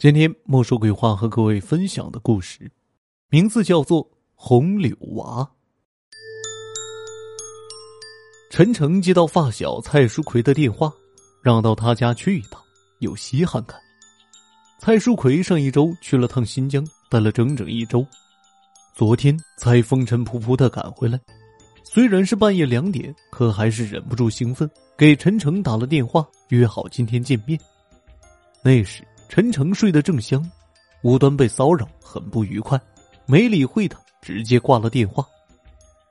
今天莫说鬼话和各位分享的故事，名字叫做《红柳娃》。陈诚接到发小蔡书奎的电话，让到他家去一趟，有稀罕看。蔡书奎上一周去了趟新疆，待了整整一周，昨天才风尘仆仆的赶回来。虽然是半夜两点，可还是忍不住兴奋，给陈诚打了电话，约好今天见面。那时。陈诚睡得正香，无端被骚扰，很不愉快，没理会他，直接挂了电话。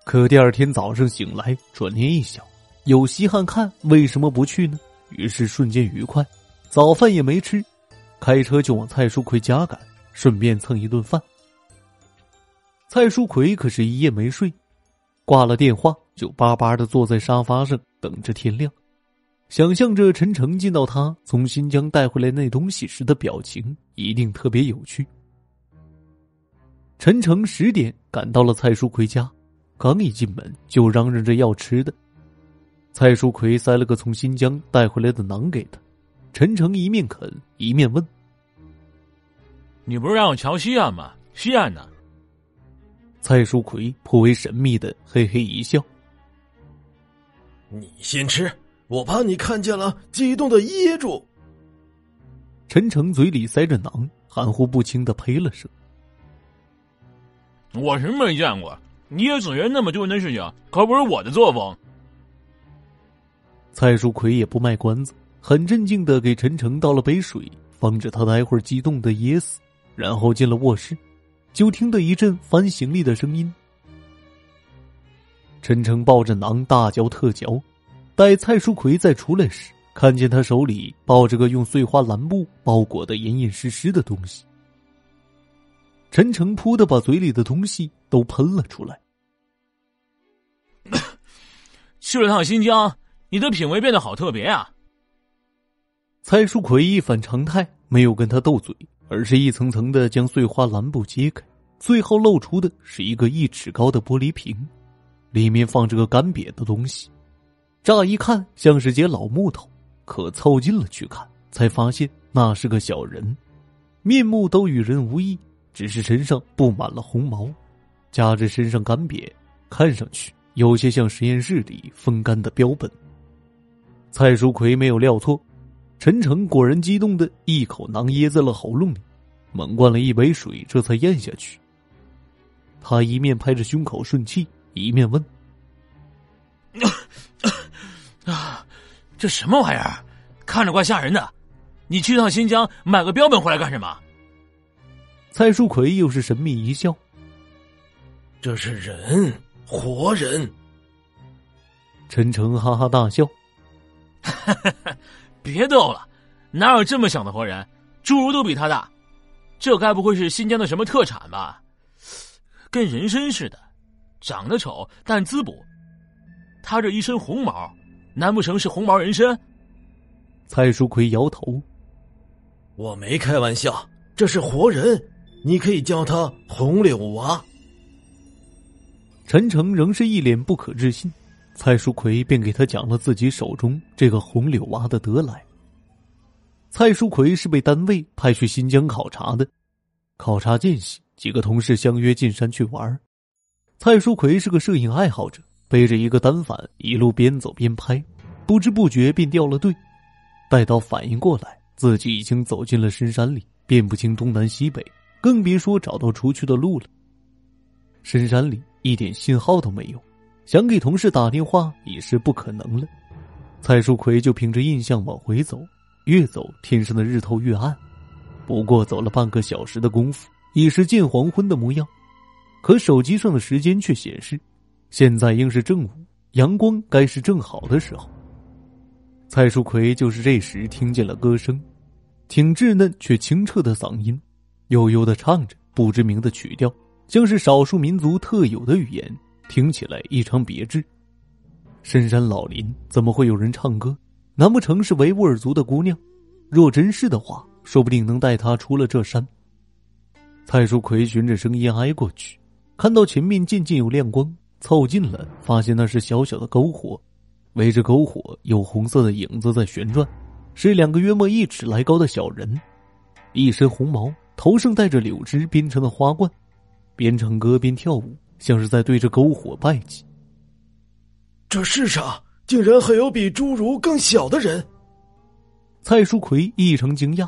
可第二天早上醒来，转念一想，有稀罕看，为什么不去呢？于是瞬间愉快，早饭也没吃，开车就往蔡书奎家赶，顺便蹭一顿饭。蔡书奎可是一夜没睡，挂了电话就巴巴的坐在沙发上等着天亮。想象着陈诚见到他从新疆带回来那东西时的表情，一定特别有趣。陈诚十点赶到了蔡书奎家，刚一进门就嚷嚷着要吃的。蔡书奎塞了个从新疆带回来的馕给他，陈诚一面啃一面问：“你不是让我瞧西安吗？西安呢？”蔡书奎颇为神秘的嘿嘿一笑：“你先吃。”我怕你看见了，激动的噎住。陈诚嘴里塞着馕，含糊不清的呸了声：“我是没见过，捏死人那么丢人的事情，可不是我的作风。”蔡书奎也不卖关子，很镇静的给陈诚倒了杯水，防止他待会儿激动的噎死。然后进了卧室，就听得一阵翻行李的声音。陈诚抱着馕大嚼特嚼。待蔡书奎再出来时，看见他手里抱着个用碎花蓝布包裹的严严实实的东西，陈诚扑的把嘴里的东西都喷了出来。去了趟新疆，你的品味变得好特别啊！蔡书奎一反常态，没有跟他斗嘴，而是一层层的将碎花蓝布揭开，最后露出的是一个一尺高的玻璃瓶，里面放着个干瘪的东西。乍一看像是截老木头，可凑近了去看，才发现那是个小人，面目都与人无异，只是身上布满了红毛，加之身上干瘪，看上去有些像实验室里风干的标本。蔡书奎没有料错，陈诚果然激动的一口囊噎在了喉咙里，猛灌了一杯水，这才咽下去。他一面拍着胸口顺气，一面问。啊，这什么玩意儿？看着怪吓人的。你去趟新疆买个标本回来干什么？蔡书奎又是神秘一笑：“这是人，活人。”陈诚哈哈大笑：“ 别逗了，哪有这么小的活人？侏儒都比他大。这该不会是新疆的什么特产吧？跟人参似的，长得丑但滋补。他这一身红毛。”难不成是红毛人参？蔡书奎摇头：“我没开玩笑，这是活人，你可以叫他红柳娃。”陈诚仍是一脸不可置信，蔡书奎便给他讲了自己手中这个红柳娃的得来。蔡书奎是被单位派去新疆考察的，考察间隙，几个同事相约进山去玩。蔡书奎是个摄影爱好者。背着一个单反，一路边走边拍，不知不觉便掉了队。待到反应过来，自己已经走进了深山里，辨不清东南西北，更别说找到出去的路了。深山里一点信号都没有，想给同事打电话已是不可能了。蔡树奎就凭着印象往回走，越走天上的日头越暗。不过走了半个小时的功夫，已是近黄昏的模样，可手机上的时间却显示。现在应是正午，阳光该是正好的时候。蔡书奎就是这时听见了歌声，挺稚嫩却清澈的嗓音，悠悠的唱着不知名的曲调，像是少数民族特有的语言，听起来异常别致。深山老林怎么会有人唱歌？难不成是维吾尔族的姑娘？若真是的话，说不定能带他出了这山。蔡书奎循着声音挨过去，看到前面渐渐有亮光。凑近了，发现那是小小的篝火，围着篝火有红色的影子在旋转，是两个约莫一尺来高的小人。一身红毛，头上戴着柳枝编成的花冠，边唱歌边跳舞，像是在对着篝火拜祭。这世上竟然还有比侏儒更小的人！蔡淑奎异常惊讶。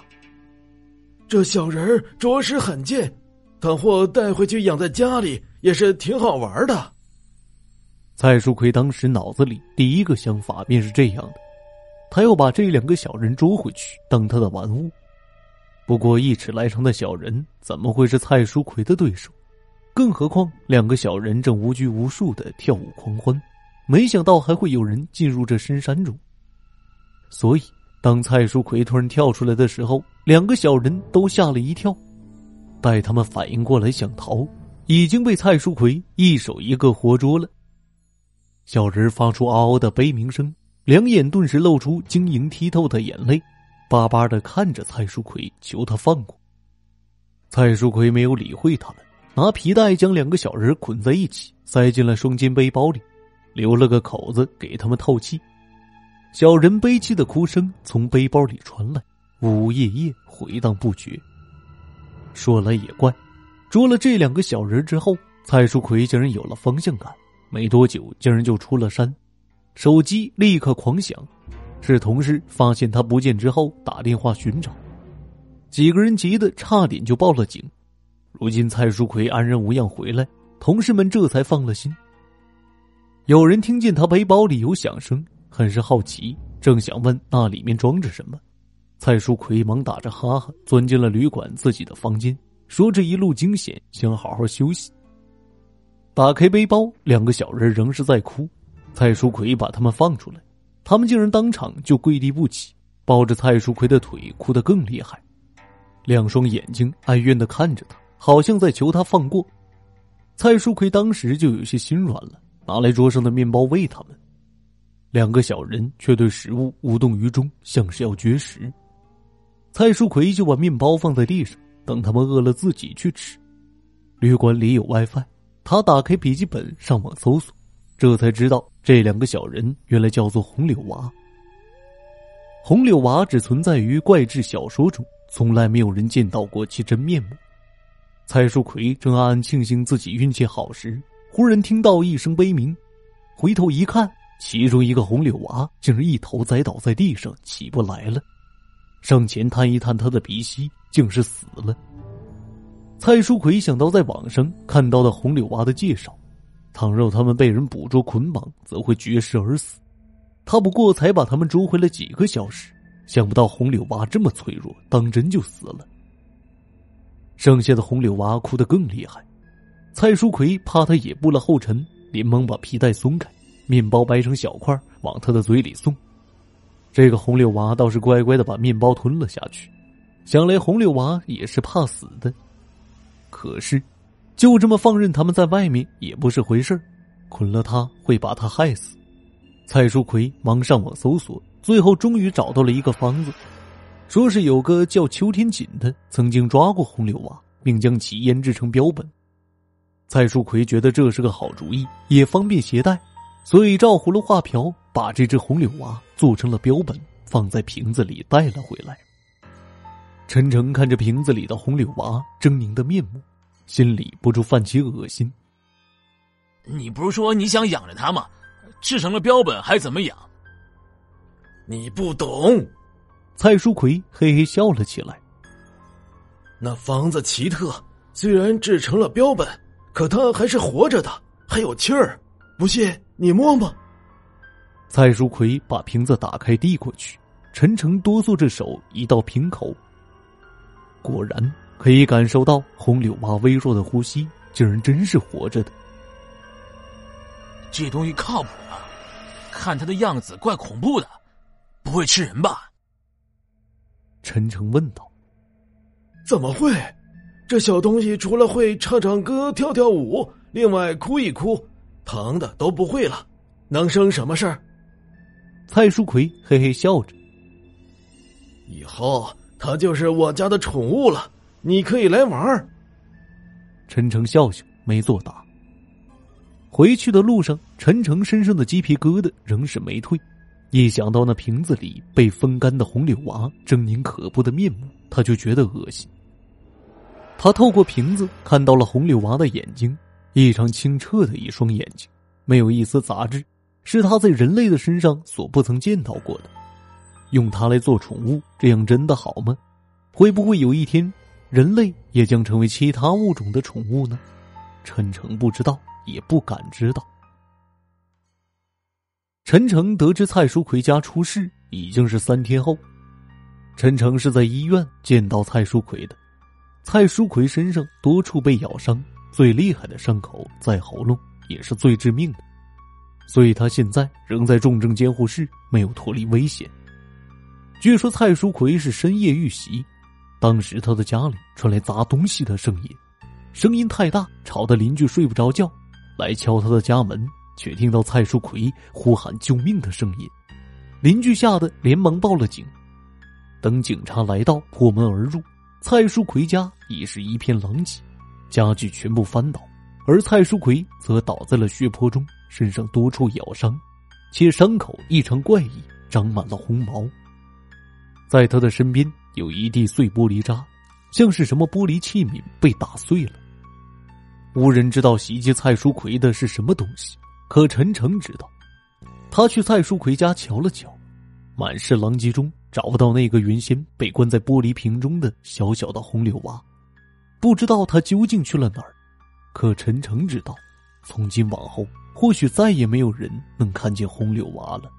这小人着实罕见，倘或带回去养在家里，也是挺好玩的。蔡淑奎当时脑子里第一个想法便是这样的，他要把这两个小人捉回去当他的玩物。不过一尺来长的小人怎么会是蔡淑奎的对手？更何况两个小人正无拘无束的跳舞狂欢，没想到还会有人进入这深山中。所以。当蔡淑奎突然跳出来的时候，两个小人都吓了一跳。待他们反应过来想逃，已经被蔡淑奎一手一个活捉了。小人发出嗷嗷的悲鸣声，两眼顿时露出晶莹剔透的眼泪，巴巴的看着蔡淑奎，求他放过。蔡淑奎没有理会他们，拿皮带将两个小人捆在一起，塞进了双肩背包里，留了个口子给他们透气。小人悲凄的哭声从背包里传来，呜呜咽咽，回荡不绝。说来也怪，捉了这两个小人之后，蔡淑奎竟然有了方向感，没多久竟然就出了山，手机立刻狂响，是同事发现他不见之后打电话寻找，几个人急得差点就报了警。如今蔡淑奎安然无恙回来，同事们这才放了心。有人听见他背包里有响声。很是好奇，正想问那里面装着什么，蔡淑奎忙打着哈哈钻进了旅馆自己的房间，说：“这一路惊险，想好好休息。”打开背包，两个小人仍是在哭。蔡淑奎把他们放出来，他们竟然当场就跪地不起，抱着蔡淑奎的腿哭得更厉害，两双眼睛哀怨的看着他，好像在求他放过。蔡淑奎当时就有些心软了，拿来桌上的面包喂他们。两个小人却对食物无动于衷，像是要绝食。蔡淑奎就把面包放在地上，等他们饿了自己去吃。旅馆里有 WiFi，他打开笔记本上网搜索，这才知道这两个小人原来叫做红柳娃。红柳娃只存在于怪志小说中，从来没有人见到过其真面目。蔡树奎正暗暗庆幸自己运气好时，忽然听到一声悲鸣，回头一看。其中一个红柳娃竟然一头栽倒在地上，起不来了。上前探一探他的鼻息，竟是死了。蔡淑奎想到在网上看到的红柳娃的介绍，倘若他们被人捕捉捆绑，则会绝食而死。他不过才把他们捉回了几个小时，想不到红柳娃这么脆弱，当真就死了。剩下的红柳娃哭得更厉害，蔡淑奎怕他也步了后尘，连忙把皮带松开。面包掰成小块，往他的嘴里送。这个红柳娃倒是乖乖的把面包吞了下去。想来红柳娃也是怕死的。可是，就这么放任他们在外面也不是回事捆了他会把他害死。蔡淑奎忙上网搜索，最后终于找到了一个方子，说是有个叫邱天锦的曾经抓过红柳娃，并将其腌制成标本。蔡淑奎觉得这是个好主意，也方便携带。所以，照葫芦画瓢，把这只红柳娃做成了标本，放在瓶子里带了回来。陈诚看着瓶子里的红柳娃狰狞的面目，心里不住泛起恶心。你不是说你想养着它吗？制成了标本还怎么养？你不懂。蔡淑奎嘿嘿笑了起来。那房子奇特，虽然制成了标本，可它还是活着的，还有气儿。不信。你摸摸。蔡淑奎把瓶子打开递过去，陈诚哆嗦着手移到瓶口。果然可以感受到红柳妈微弱的呼吸，竟然真是活着的。这东西靠谱吗？看它的样子怪恐怖的，不会吃人吧？陈诚问道。怎么会？这小东西除了会唱唱歌、跳跳舞，另外哭一哭。疼的都不会了，能生什么事儿？蔡淑奎嘿嘿笑着。以后他就是我家的宠物了，你可以来玩。陈诚笑笑，没作答。回去的路上，陈诚身上的鸡皮疙瘩仍是没退，一想到那瓶子里被风干的红柳娃狰狞可怖的面目，他就觉得恶心。他透过瓶子看到了红柳娃的眼睛，异常清澈的一双眼睛，没有一丝杂质，是他在人类的身上所不曾见到过的。用它来做宠物，这样真的好吗？会不会有一天，人类也将成为其他物种的宠物呢？陈诚不知道，也不敢知道。陈诚得知蔡淑奎家出事已经是三天后，陈诚是在医院见到蔡淑奎的。蔡淑奎身上多处被咬伤，最厉害的伤口在喉咙，也是最致命的，所以他现在仍在重症监护室，没有脱离危险。据说蔡淑奎是深夜遇袭，当时他的家里传来砸东西的声音，声音太大，吵得邻居睡不着觉，来敲他的家门。却听到蔡淑奎呼喊救命的声音，邻居吓得连忙报了警。等警察来到，破门而入，蔡淑奎家已是一片狼藉，家具全部翻倒，而蔡淑奎则倒在了血泊中，身上多处咬伤，且伤口异常怪异，长满了红毛。在他的身边有一地碎玻璃渣，像是什么玻璃器皿被打碎了。无人知道袭击蔡淑奎的是什么东西。可陈诚知道，他去蔡淑奎家瞧了瞧，满是狼藉中找不到那个原先被关在玻璃瓶中的小小的红柳娃，不知道他究竟去了哪儿。可陈诚知道，从今往后或许再也没有人能看见红柳娃了。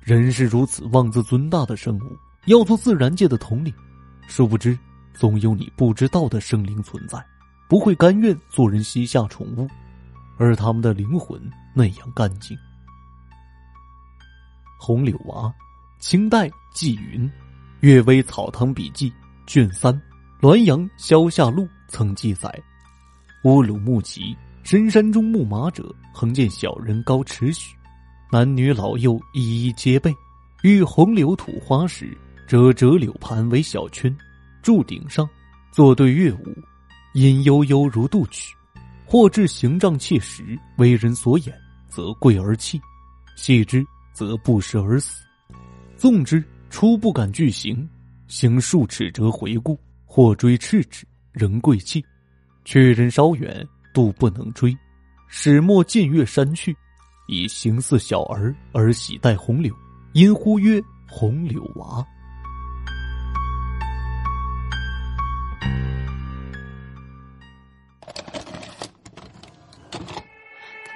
人是如此妄自尊大的生物，要做自然界的统领，殊不知总有你不知道的生灵存在，不会甘愿做人膝下宠物。而他们的灵魂那样干净。红柳娃，清代纪云，《阅微草堂笔记》卷三，《滦阳萧下录》曾记载：乌鲁木齐深山中牧马者，横见小人高尺许，男女老幼一一皆备。遇红柳吐花时，折折柳盘为小圈，柱顶上，作对乐舞，音悠悠如渡曲。或至形状切实，为人所掩，则贵而弃；弃之，则不食而死。纵之，初不敢拒行，行数尺则回顾，或追赤之，仍贵气。却人稍远，度不能追，始末近月山去，以形似小儿而喜戴红柳，因呼曰红柳娃。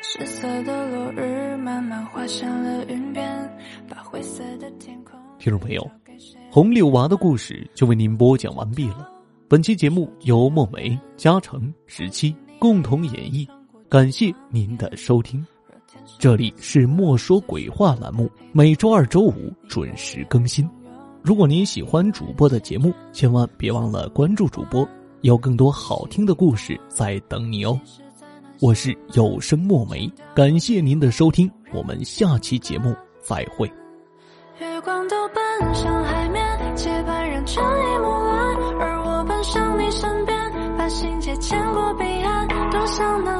失色的落日慢慢了云边，把灰色的天空。听众朋友，红柳娃的故事就为您播讲完毕了。本期节目由墨梅、嘉诚、十七共同演绎，感谢您的收听。这里是“莫说鬼话”栏目，每周二、周五准时更新。如果您喜欢主播的节目，千万别忘了关注主播，有更多好听的故事在等你哦。我是有声墨梅，感谢您的收听，我们下期节目再会。月光都奔向海面，结伴人成一抹蓝，而我奔向你身边，把心结牵过彼岸，多想能。